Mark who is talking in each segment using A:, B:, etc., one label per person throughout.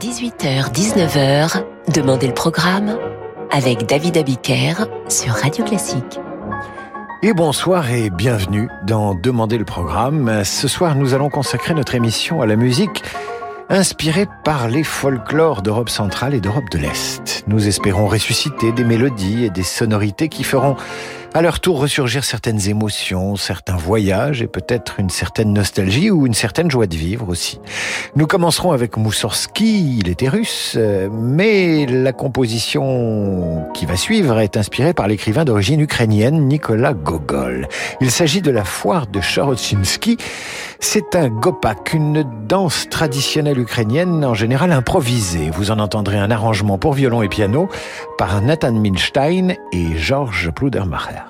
A: 18h-19h, Demandez le programme avec David Abiker sur Radio Classique.
B: Et bonsoir et bienvenue dans Demandez le programme. Ce soir, nous allons consacrer notre émission à la musique inspirée par les folklores d'Europe centrale et d'Europe de l'Est. Nous espérons ressusciter des mélodies et des sonorités qui feront à leur tour ressurgir certaines émotions, certains voyages et peut-être une certaine nostalgie ou une certaine joie de vivre aussi. Nous commencerons avec Moussorski, il était russe, euh, mais la composition qui va suivre est inspirée par l'écrivain d'origine ukrainienne Nicolas Gogol. Il s'agit de la foire de Shorotshinsky. C'est un gopak, une danse traditionnelle ukrainienne en général improvisée. Vous en entendrez un arrangement pour violon et piano par Nathan Milstein et Georges Pludermacher.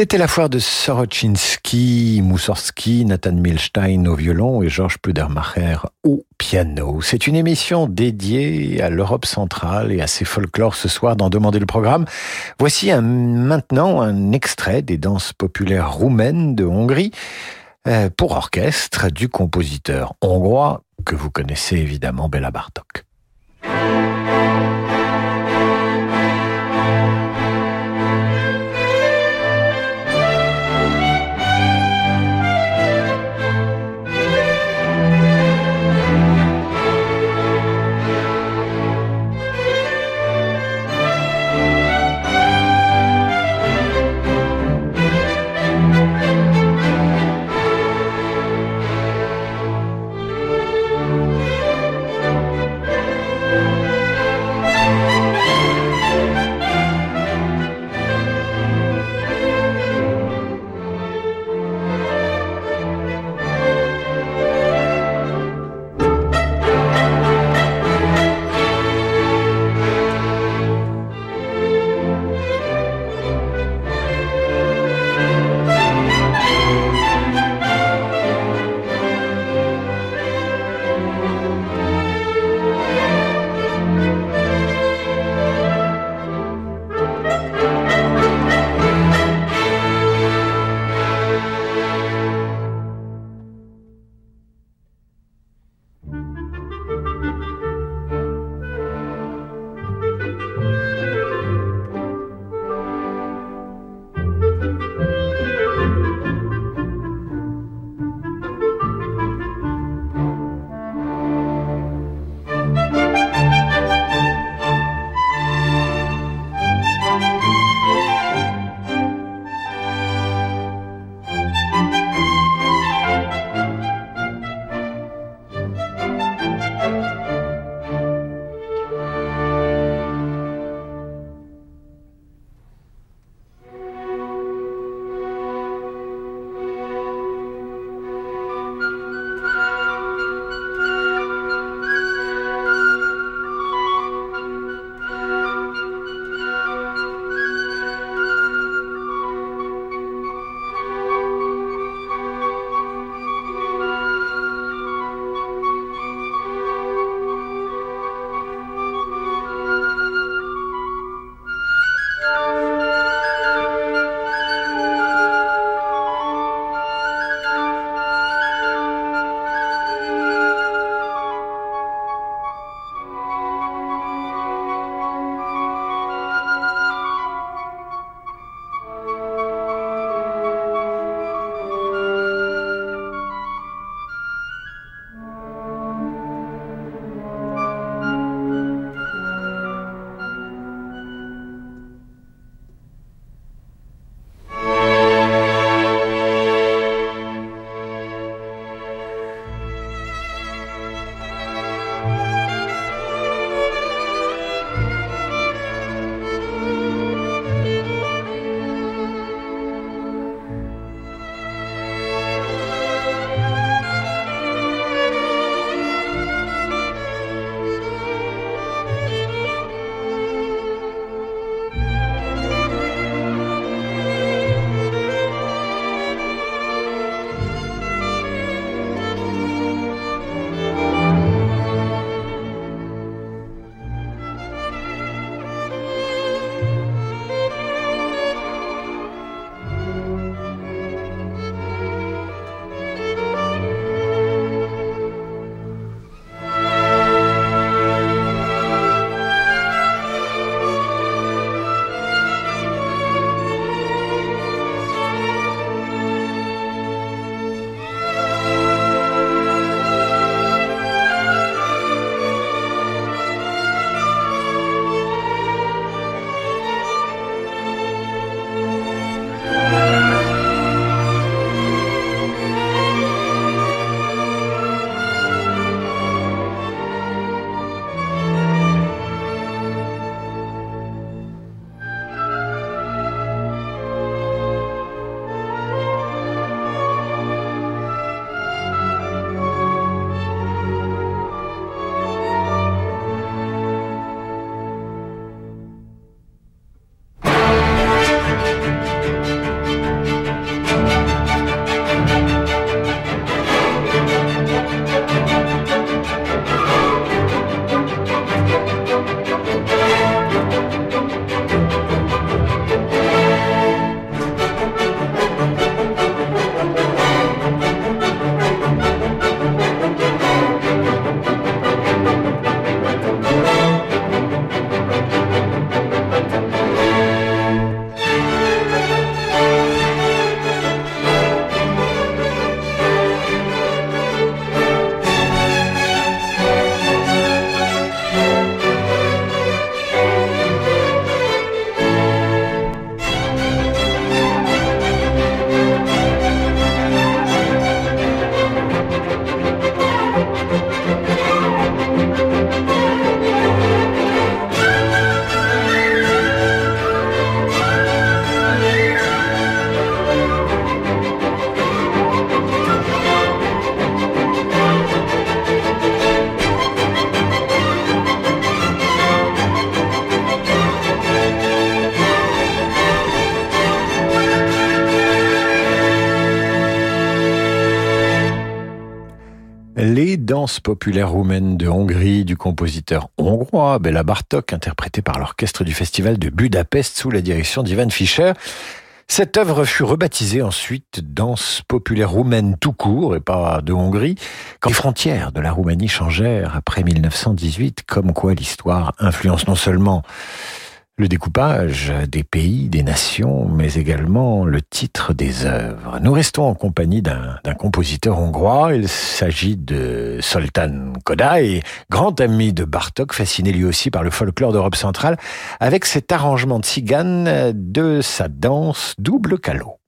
B: C'était la foire de Soroczynski, Moussorski, Nathan Milstein au violon et Georges Pludermacher au piano. C'est une émission dédiée à l'Europe centrale et à ses folklores ce soir dans Demander le programme. Voici maintenant un extrait des danses populaires roumaines de Hongrie euh, pour orchestre du compositeur hongrois que vous connaissez évidemment, Bela Bartok. Populaires roumaines de Hongrie du compositeur hongrois Bela Bartok, interprété par l'orchestre du festival de Budapest sous la direction d'Ivan Fischer. Cette œuvre fut rebaptisée ensuite danse populaire roumaine tout court et pas de Hongrie, quand les frontières de la Roumanie changèrent après 1918, comme quoi l'histoire influence non seulement le découpage des pays, des nations, mais également le titre des œuvres. Nous restons en compagnie d'un compositeur hongrois. Il s'agit de Soltan Kodály, grand ami de Bartok, fasciné lui aussi par le folklore d'Europe centrale, avec cet arrangement de cigane de sa danse double calot.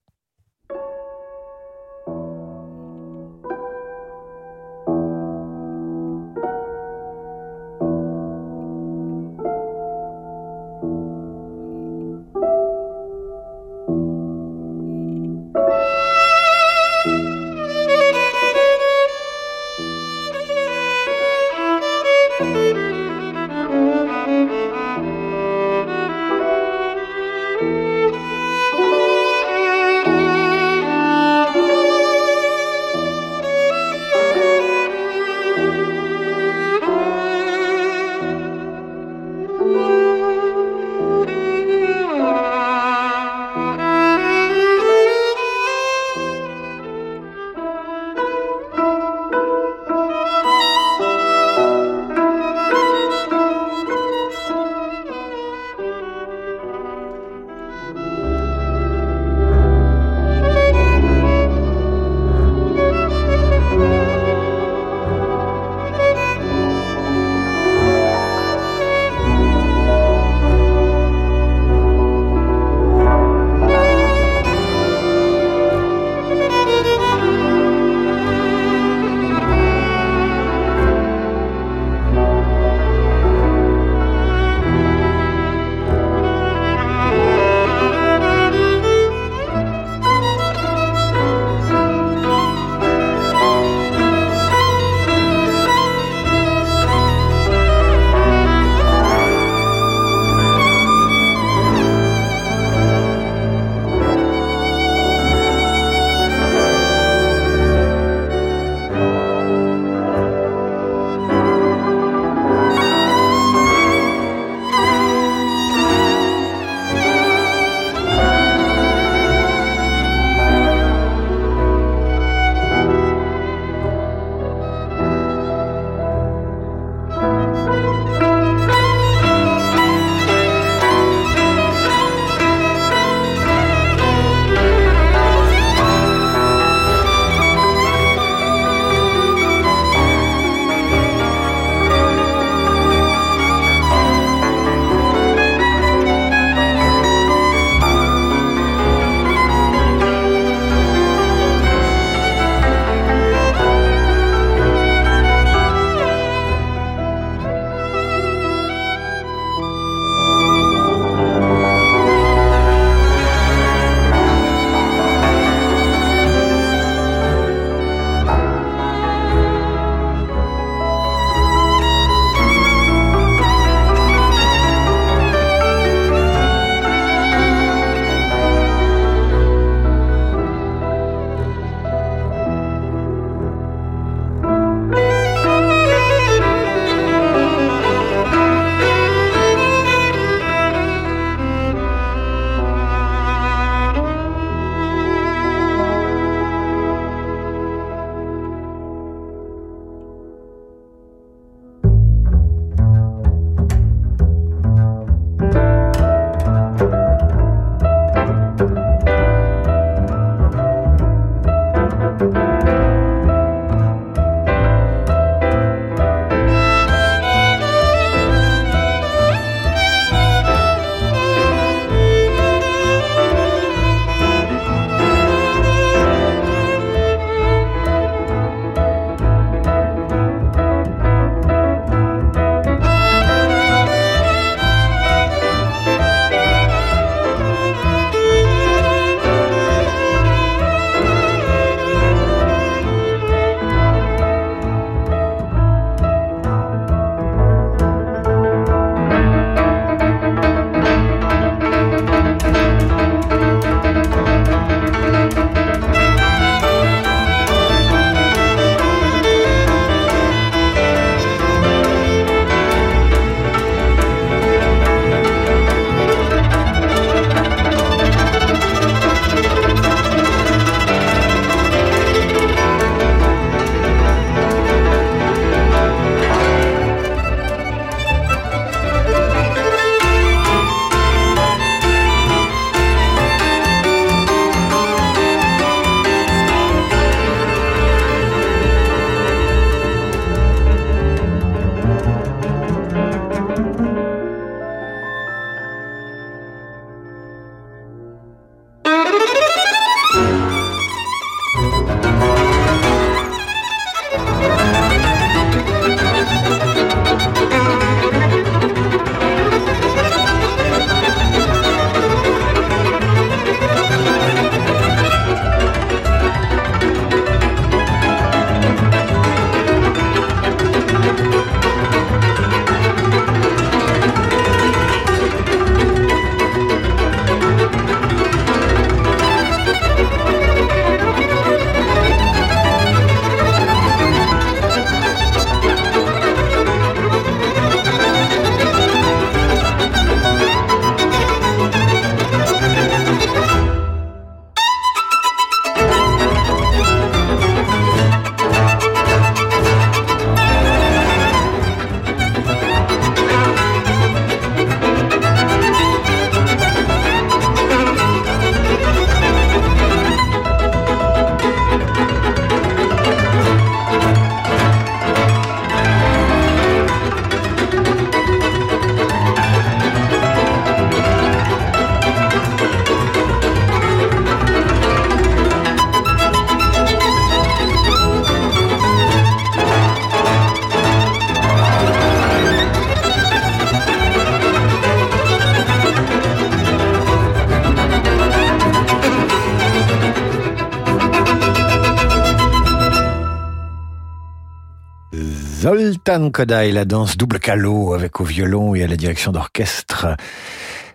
B: Zoltan Kodaï, la danse double calot avec au violon et à la direction d'orchestre.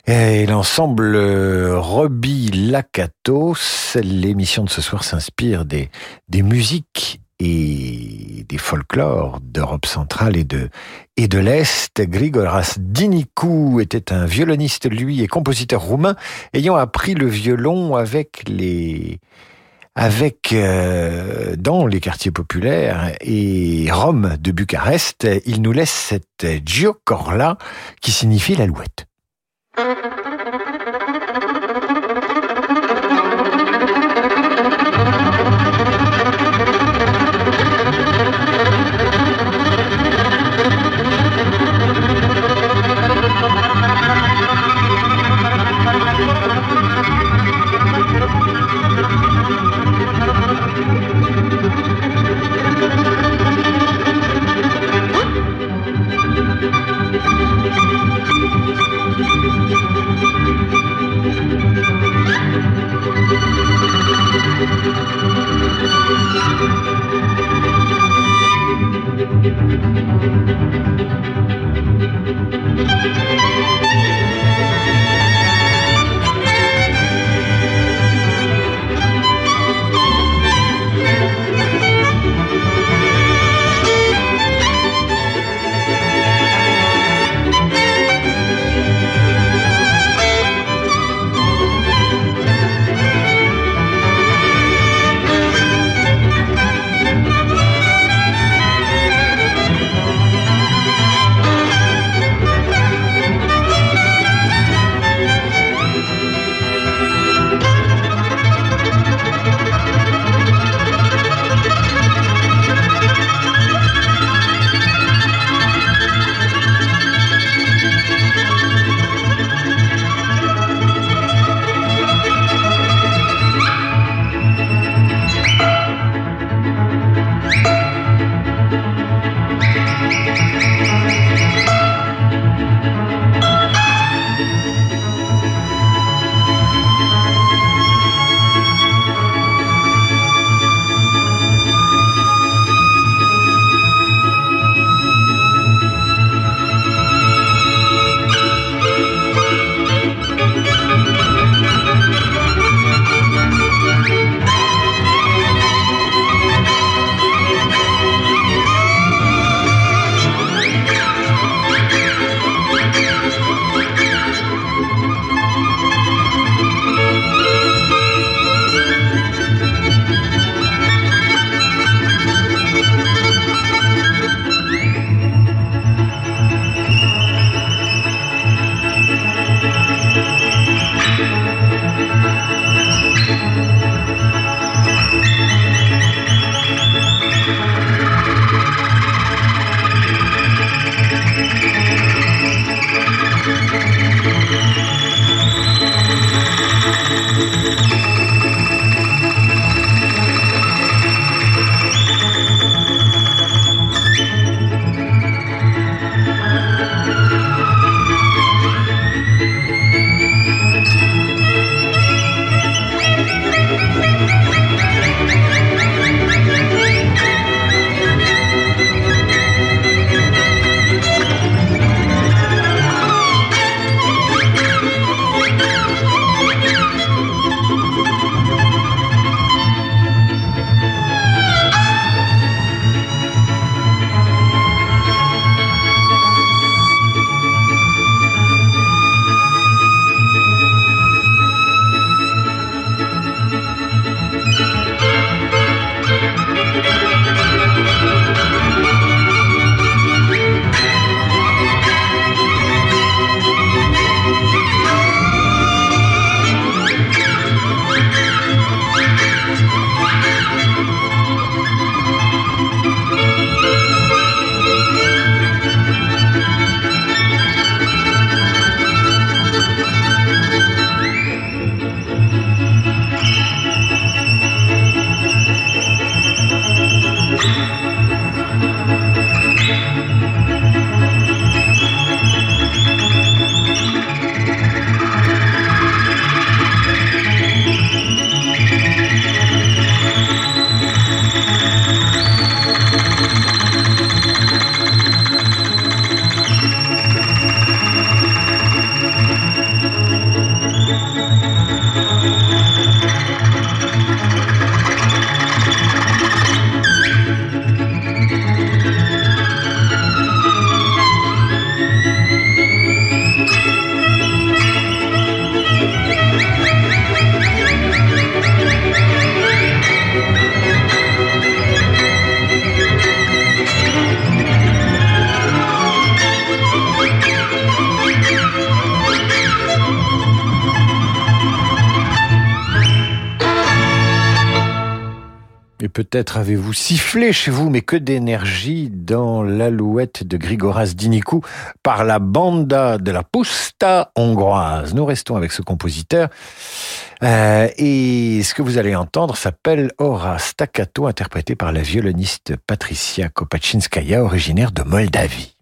B: Et l'ensemble euh, Roby Lakatos, l'émission de ce soir s'inspire des, musiques et des folklores d'Europe centrale et de, et de l'Est. Grigoras Dinikou était un violoniste, lui, et compositeur roumain, ayant appris le violon avec les, avec euh, dans les quartiers populaires et Rome de Bucarest, il nous laisse cette Giocorla qui signifie l'alouette. Peut-être avez-vous sifflé chez vous, mais que d'énergie dans l'alouette de Grigoras Dinikou par la banda de la Pusta hongroise. Nous restons avec ce compositeur. Euh, et ce que vous allez entendre s'appelle Ora Staccato, interprété par la violoniste Patricia Kopachinskaya, originaire de Moldavie.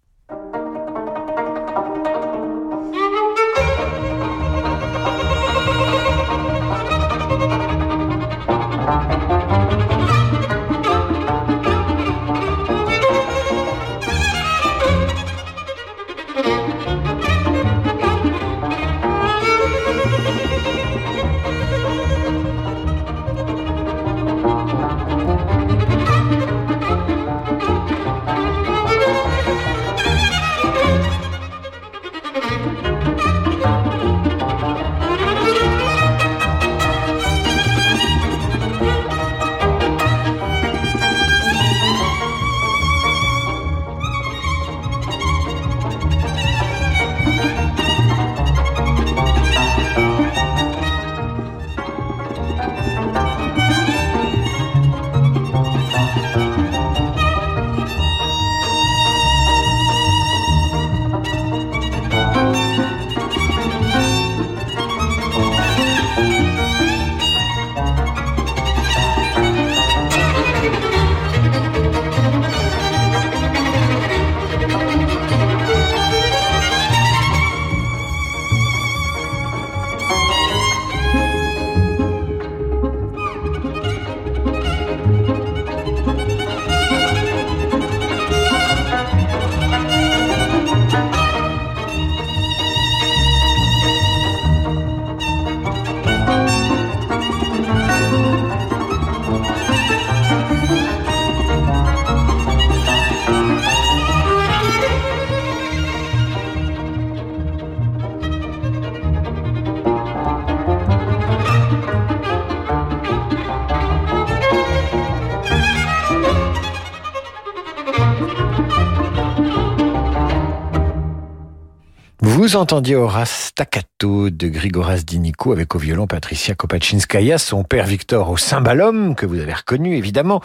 B: Vous entendiez Horace Staccato de Grigoras Dinico avec au violon Patricia Kopachinskaya, son père Victor au cymbalum, que vous avez reconnu évidemment,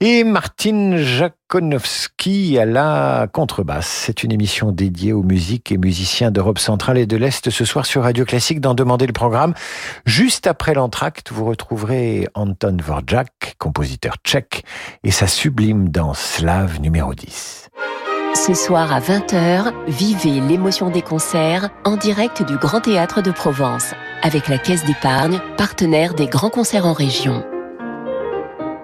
B: et Martin Jakonowski à la contrebasse. C'est une émission dédiée aux musiques et musiciens d'Europe centrale et de l'Est ce soir sur Radio Classique d'en demander le programme. Juste après l'entracte, vous retrouverez Anton Vorjak, compositeur tchèque, et sa sublime danse slave numéro 10.
A: Ce soir à 20h, vivez l'émotion des concerts en direct du Grand Théâtre de Provence avec la Caisse d'épargne, partenaire des grands concerts en région.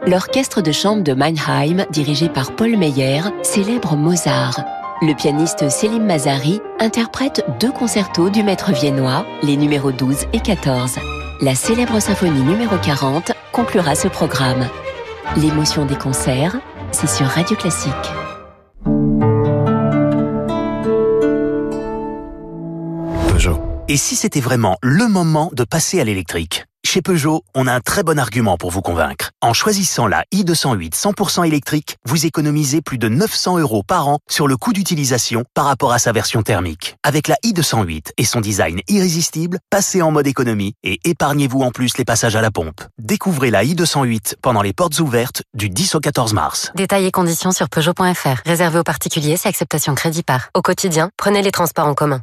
A: L'orchestre de chambre de Mannheim, dirigé par Paul Meyer, célèbre Mozart. Le pianiste Selim Mazari interprète deux concertos du maître viennois, les numéros 12 et 14. La célèbre symphonie numéro 40 conclura ce programme. L'émotion des concerts, c'est sur Radio Classique.
C: Et si c'était vraiment le moment de passer à l'électrique? Chez Peugeot, on a un très bon argument pour vous convaincre. En choisissant la i208 100% électrique, vous économisez plus de 900 euros par an sur le coût d'utilisation par rapport à sa version thermique. Avec la i208 et son design irrésistible, passez en mode économie et épargnez-vous en plus les passages à la pompe. Découvrez la i208 pendant les portes ouvertes du 10 au 14 mars.
D: Détails conditions sur Peugeot.fr. Réservé aux particuliers, c'est acceptation crédit par. Au quotidien, prenez les transports en commun.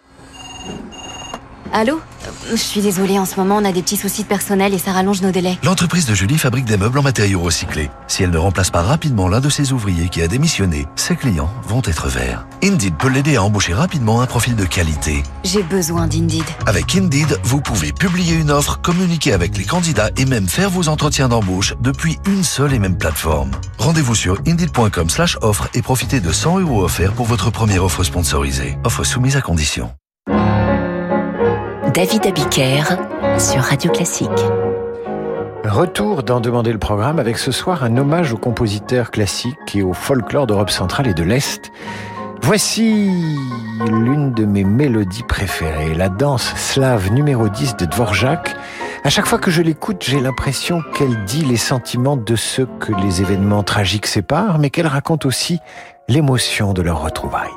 E: Allô Je suis désolée, en ce moment, on a des petits soucis de personnel et ça rallonge nos délais.
F: L'entreprise de Julie fabrique des meubles en matériaux recyclés. Si elle ne remplace pas rapidement l'un de ses ouvriers qui a démissionné, ses clients vont être verts. Indeed peut l'aider à embaucher rapidement un profil de qualité.
E: J'ai besoin d'Indeed.
F: Avec Indeed, vous pouvez publier une offre, communiquer avec les candidats et même faire vos entretiens d'embauche depuis une seule et même plateforme. Rendez-vous sur indeed.com slash offre et profitez de 100 euros offerts pour votre première offre sponsorisée. Offre soumise à condition.
A: David Abiker sur Radio Classique.
B: Retour d'en demander le programme avec ce soir un hommage aux compositeurs classiques et au folklore d'Europe centrale et de l'Est. Voici l'une de mes mélodies préférées, la danse slave numéro 10 de Dvorak. À chaque fois que je l'écoute, j'ai l'impression qu'elle dit les sentiments de ceux que les événements tragiques séparent, mais qu'elle raconte aussi l'émotion de leur retrouvailles.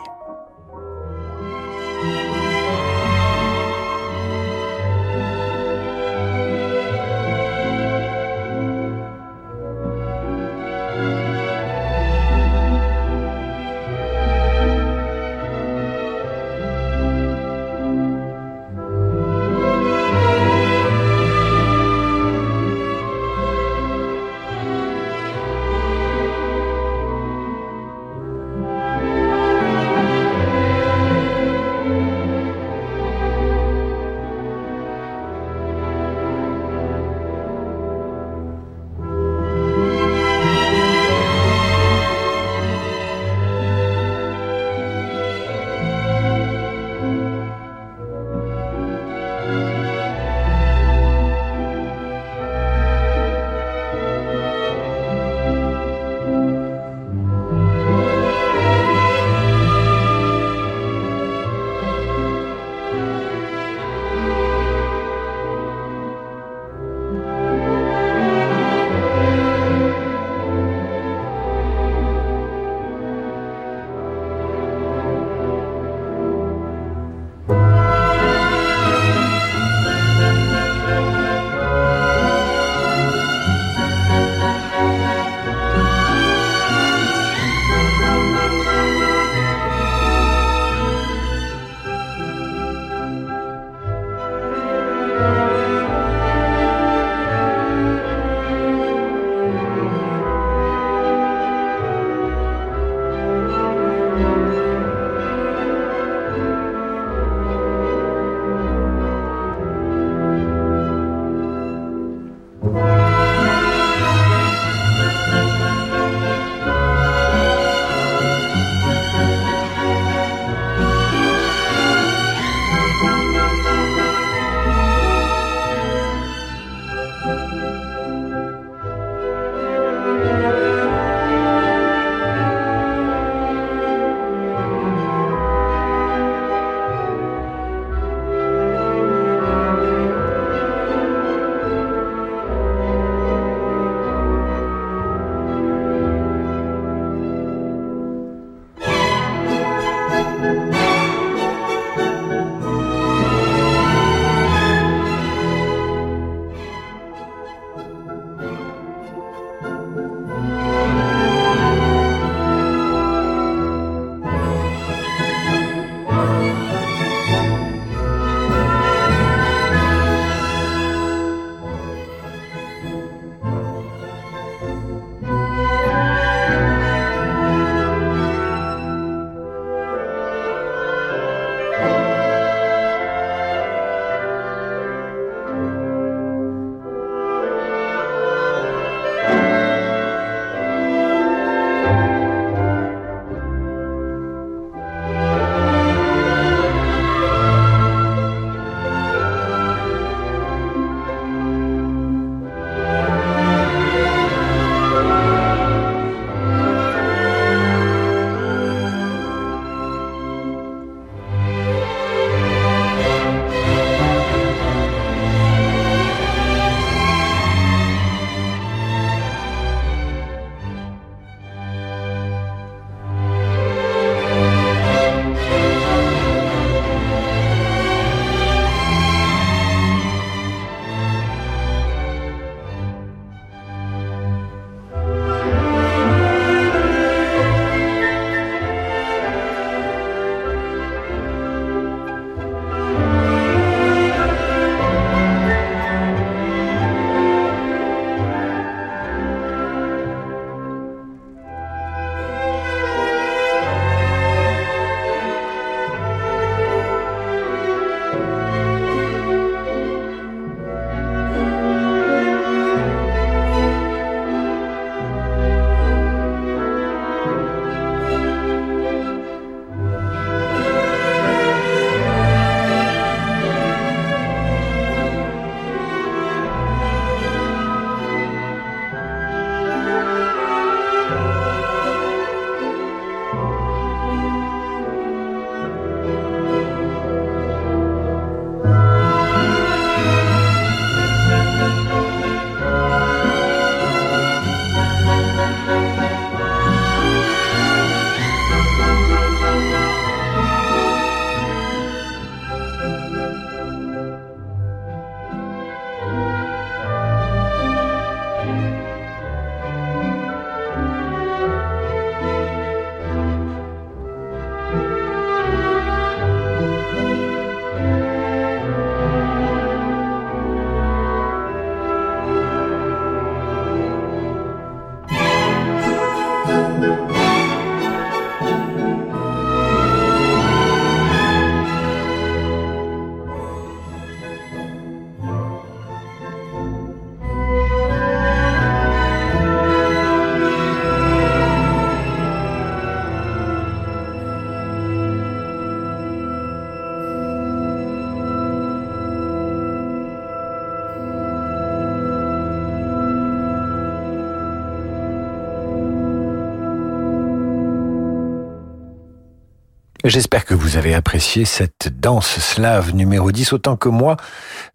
B: J'espère que vous avez apprécié cette danse slave numéro 10 autant que moi,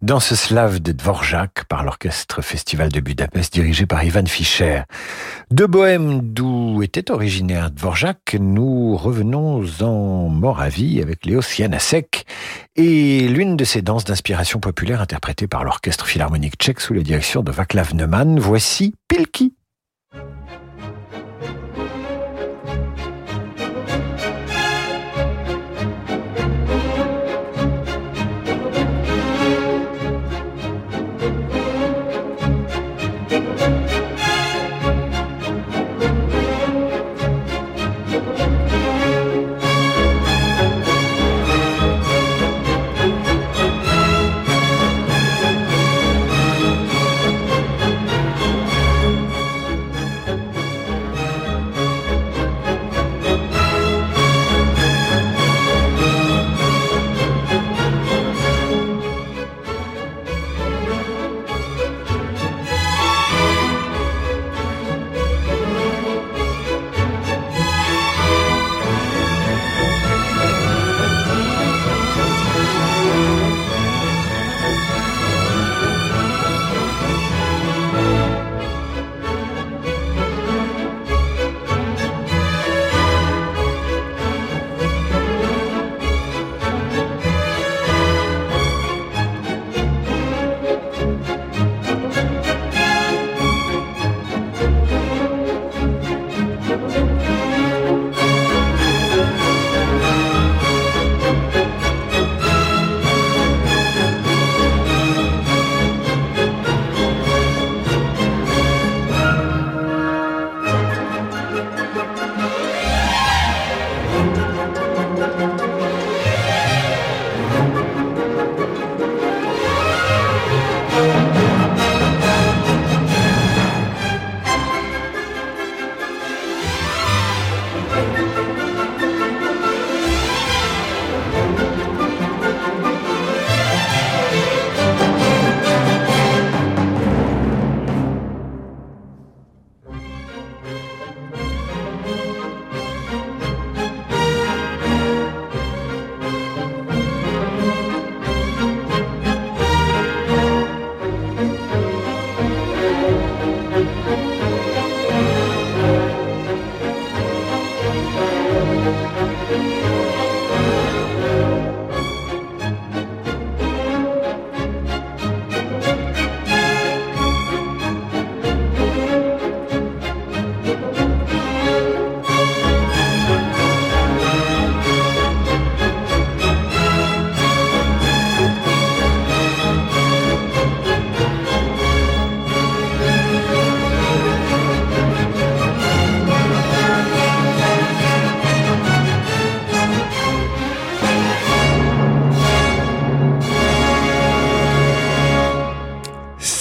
B: danse slave de Dvorak par l'orchestre Festival de Budapest dirigé par Ivan Fischer. De Bohème d'où était originaire Dvorak, nous revenons en Moravie avec Léo Janacek et l'une de ces danses d'inspiration populaire interprétée par l'orchestre philharmonique tchèque sous la direction de Vaclav Neumann. Voici Pilki.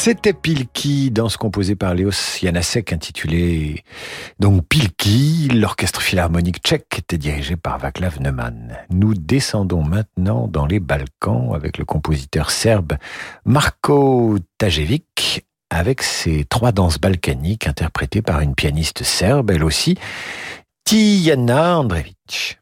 B: C'était Pilki, danse composée par Léos Janacek, intitulée donc Pilki. L'orchestre philharmonique tchèque était dirigé par Vaclav Neumann. Nous descendons maintenant dans les Balkans avec le compositeur serbe Marko Tajevic avec ses trois danses balkaniques interprétées par une pianiste serbe, elle aussi, Tijana Andrevic.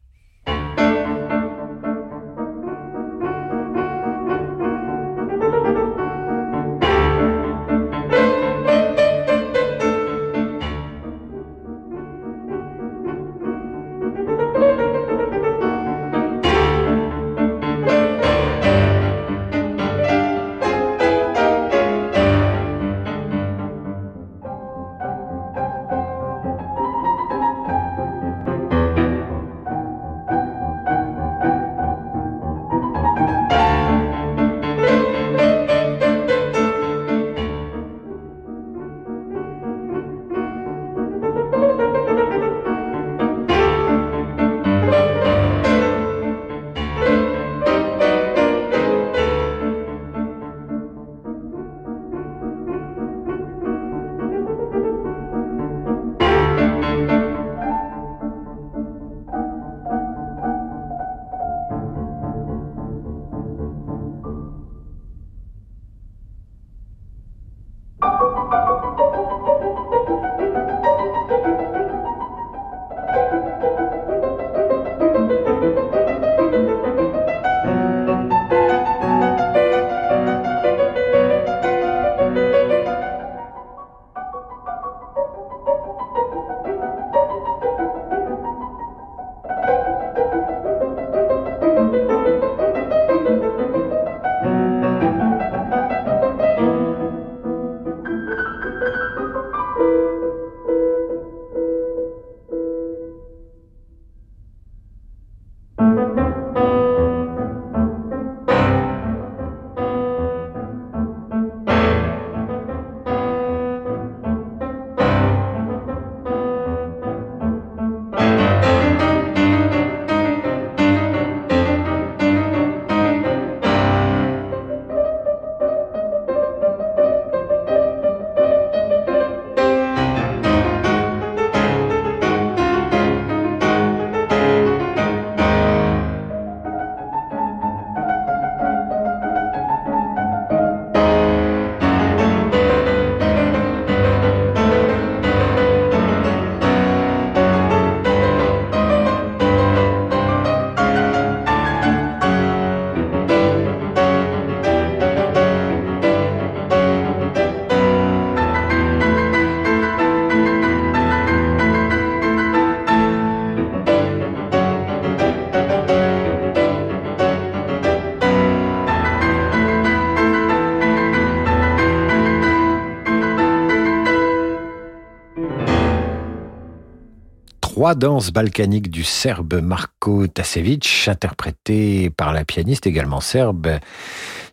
B: Trois danses balkaniques du serbe Marko Tasevic, interprété par la pianiste également serbe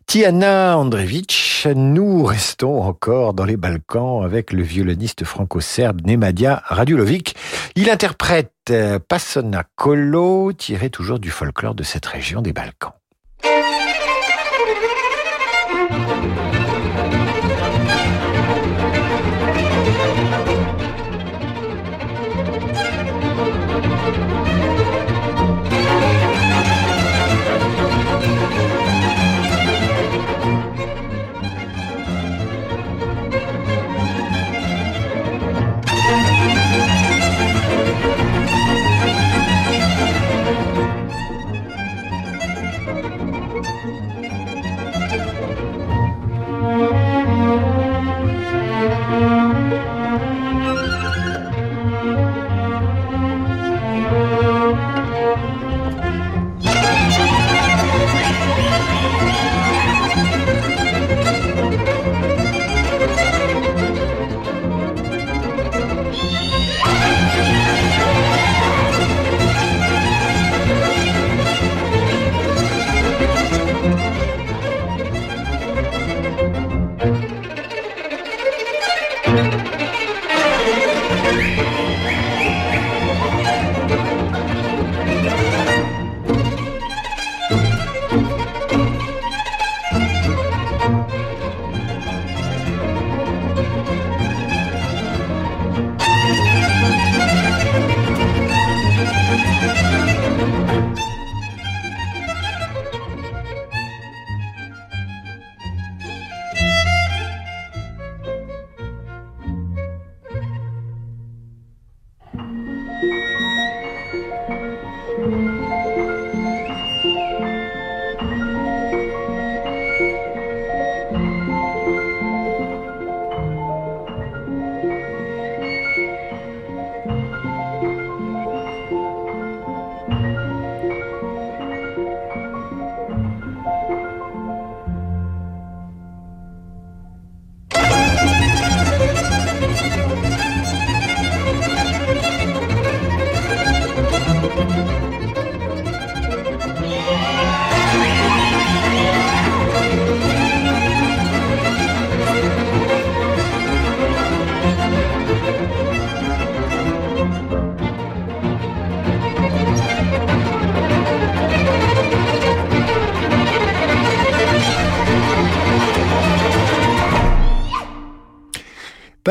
B: Tiana Andrevic. Nous restons encore dans les Balkans avec le violoniste franco-serbe Nemadia Radulovic. Il interprète Pasona Kolo, tiré toujours du folklore de cette région des Balkans.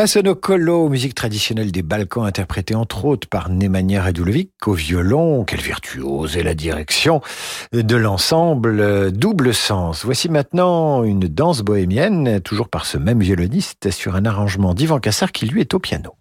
B: Sonokolo, musique traditionnelle des Balkans, interprétée entre autres par Nemanja Radulovic au violon. Quelle virtuose et la direction de l'ensemble double sens. Voici maintenant une danse bohémienne, toujours par ce même violoniste, sur un arrangement d'Ivan Cassar qui lui est au piano.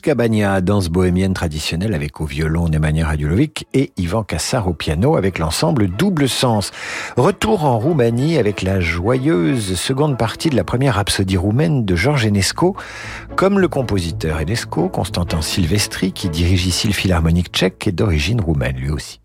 B: Miss Cabania, danse bohémienne traditionnelle avec au violon Nemanja Radulovic et Ivan Kassar au piano avec l'ensemble Double Sens. Retour en Roumanie avec la joyeuse seconde partie de la première rhapsodie roumaine de Georges Enesco. Comme le compositeur Enesco, Constantin Silvestri, qui dirige ici le Philharmonique tchèque, est d'origine roumaine lui aussi.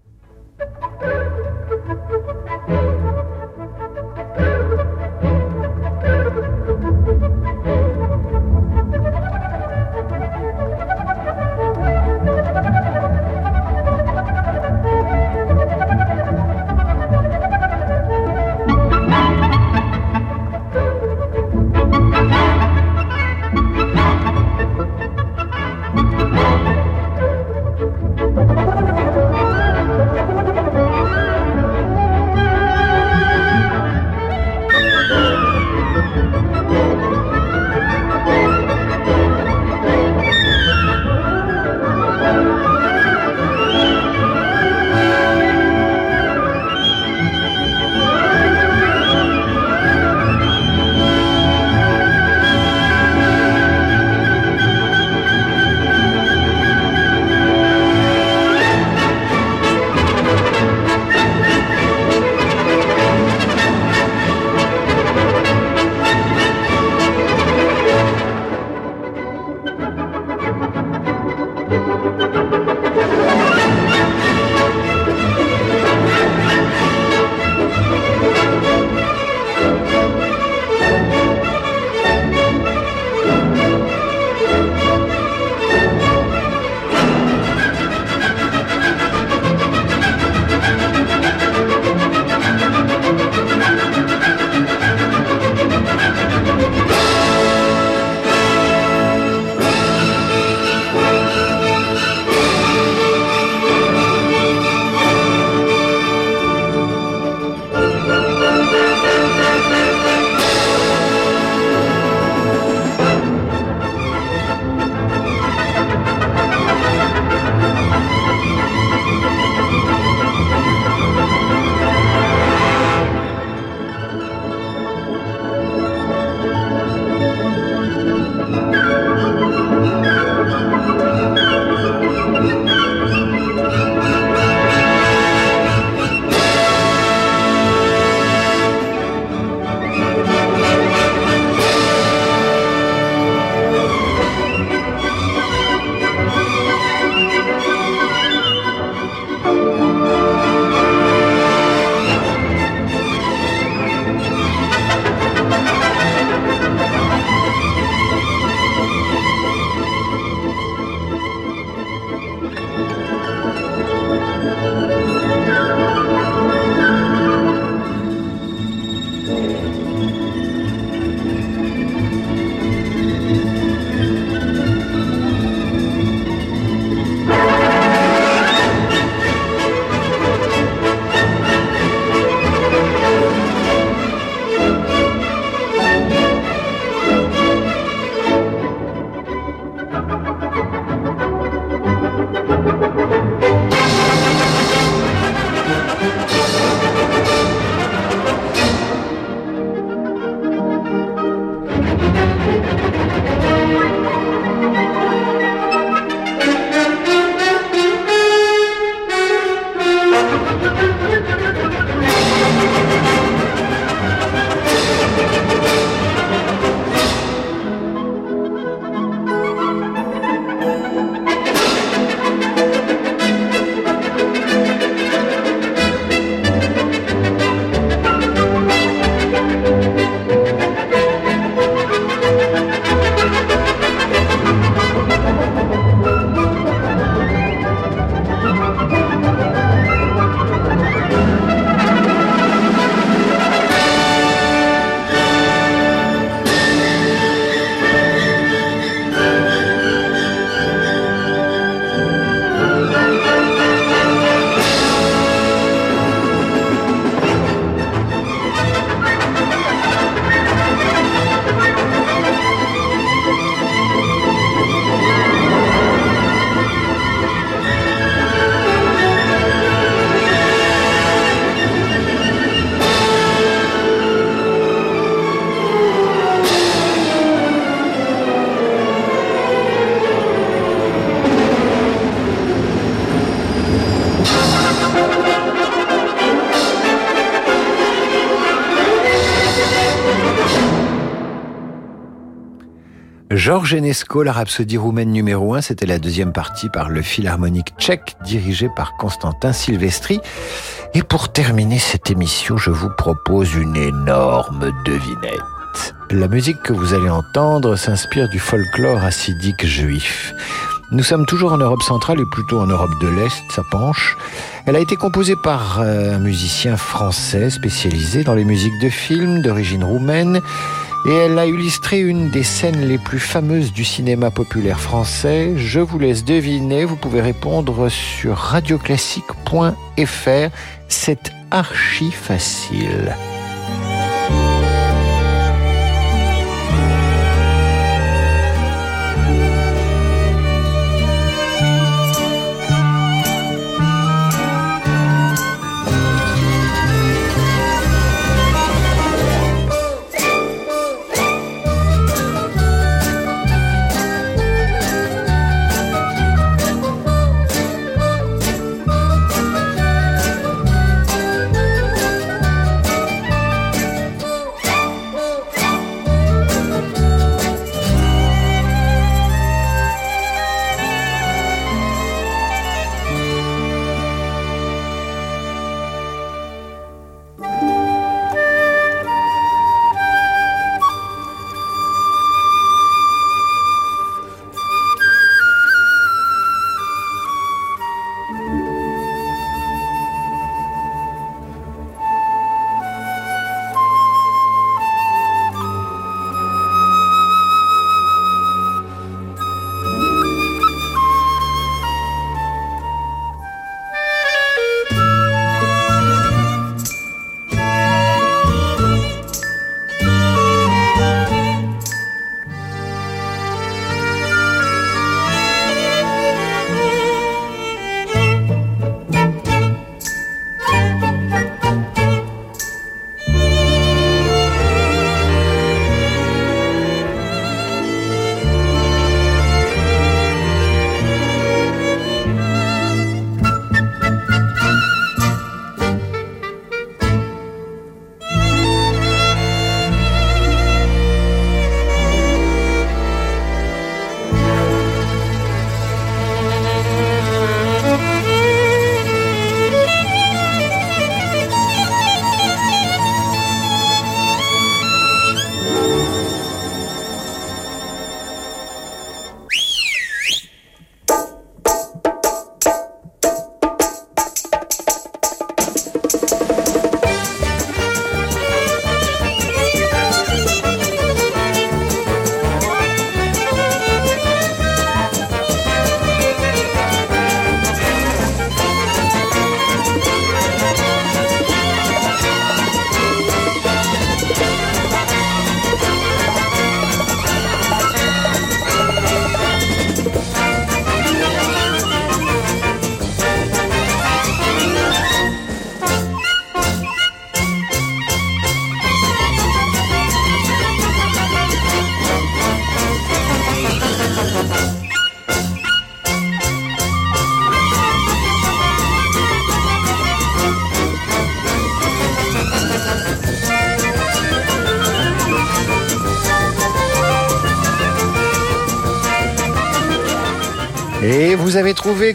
B: Georges Enesco, la rhapsodie roumaine numéro 1, c'était la deuxième partie par le Philharmonique tchèque dirigé par Constantin Silvestri. Et pour terminer cette émission, je vous propose une énorme devinette. La musique que vous allez entendre s'inspire du folklore acidique juif. Nous sommes toujours en Europe centrale et plutôt en Europe de l'Est, ça penche. Elle a été composée par euh, un musicien français spécialisé dans les musiques de films d'origine roumaine et elle a illustré une des scènes les plus fameuses du cinéma populaire français. Je vous laisse deviner, vous pouvez répondre sur radioclassique.fr. C'est archi facile.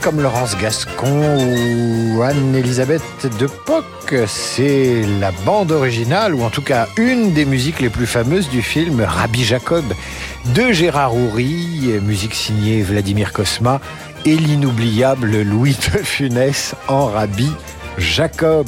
B: Comme Laurence Gascon ou Anne-Elisabeth de Poc, c'est la bande originale, ou en tout cas une des musiques les plus fameuses du film Rabbi Jacob de Gérard Houry, musique signée Vladimir Kosma, et l'inoubliable Louis de Funès en Rabbi Jacob.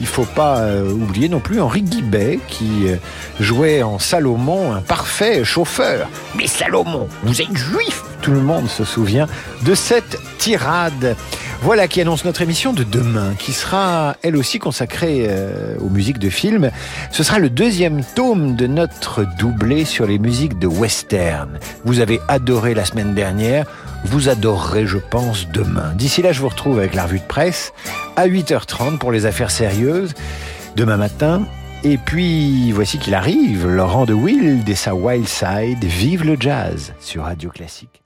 B: Il faut pas euh, oublier non plus Henri Guibet qui euh, jouait en Salomon un parfait chauffeur. Mais Salomon, vous êtes juif Tout le monde se souvient de cette tirade. Voilà qui annonce notre émission de demain, qui sera elle aussi consacrée euh, aux musiques de films. Ce sera le deuxième tome de notre doublé sur les musiques de western. Vous avez adoré la semaine dernière, vous adorerez, je pense, demain. D'ici là, je vous retrouve avec la revue de presse à 8h30 pour les affaires sérieuses demain matin. Et puis, voici qu'il arrive, Laurent de Wild et sa Wild Side. Vive le jazz sur Radio Classique.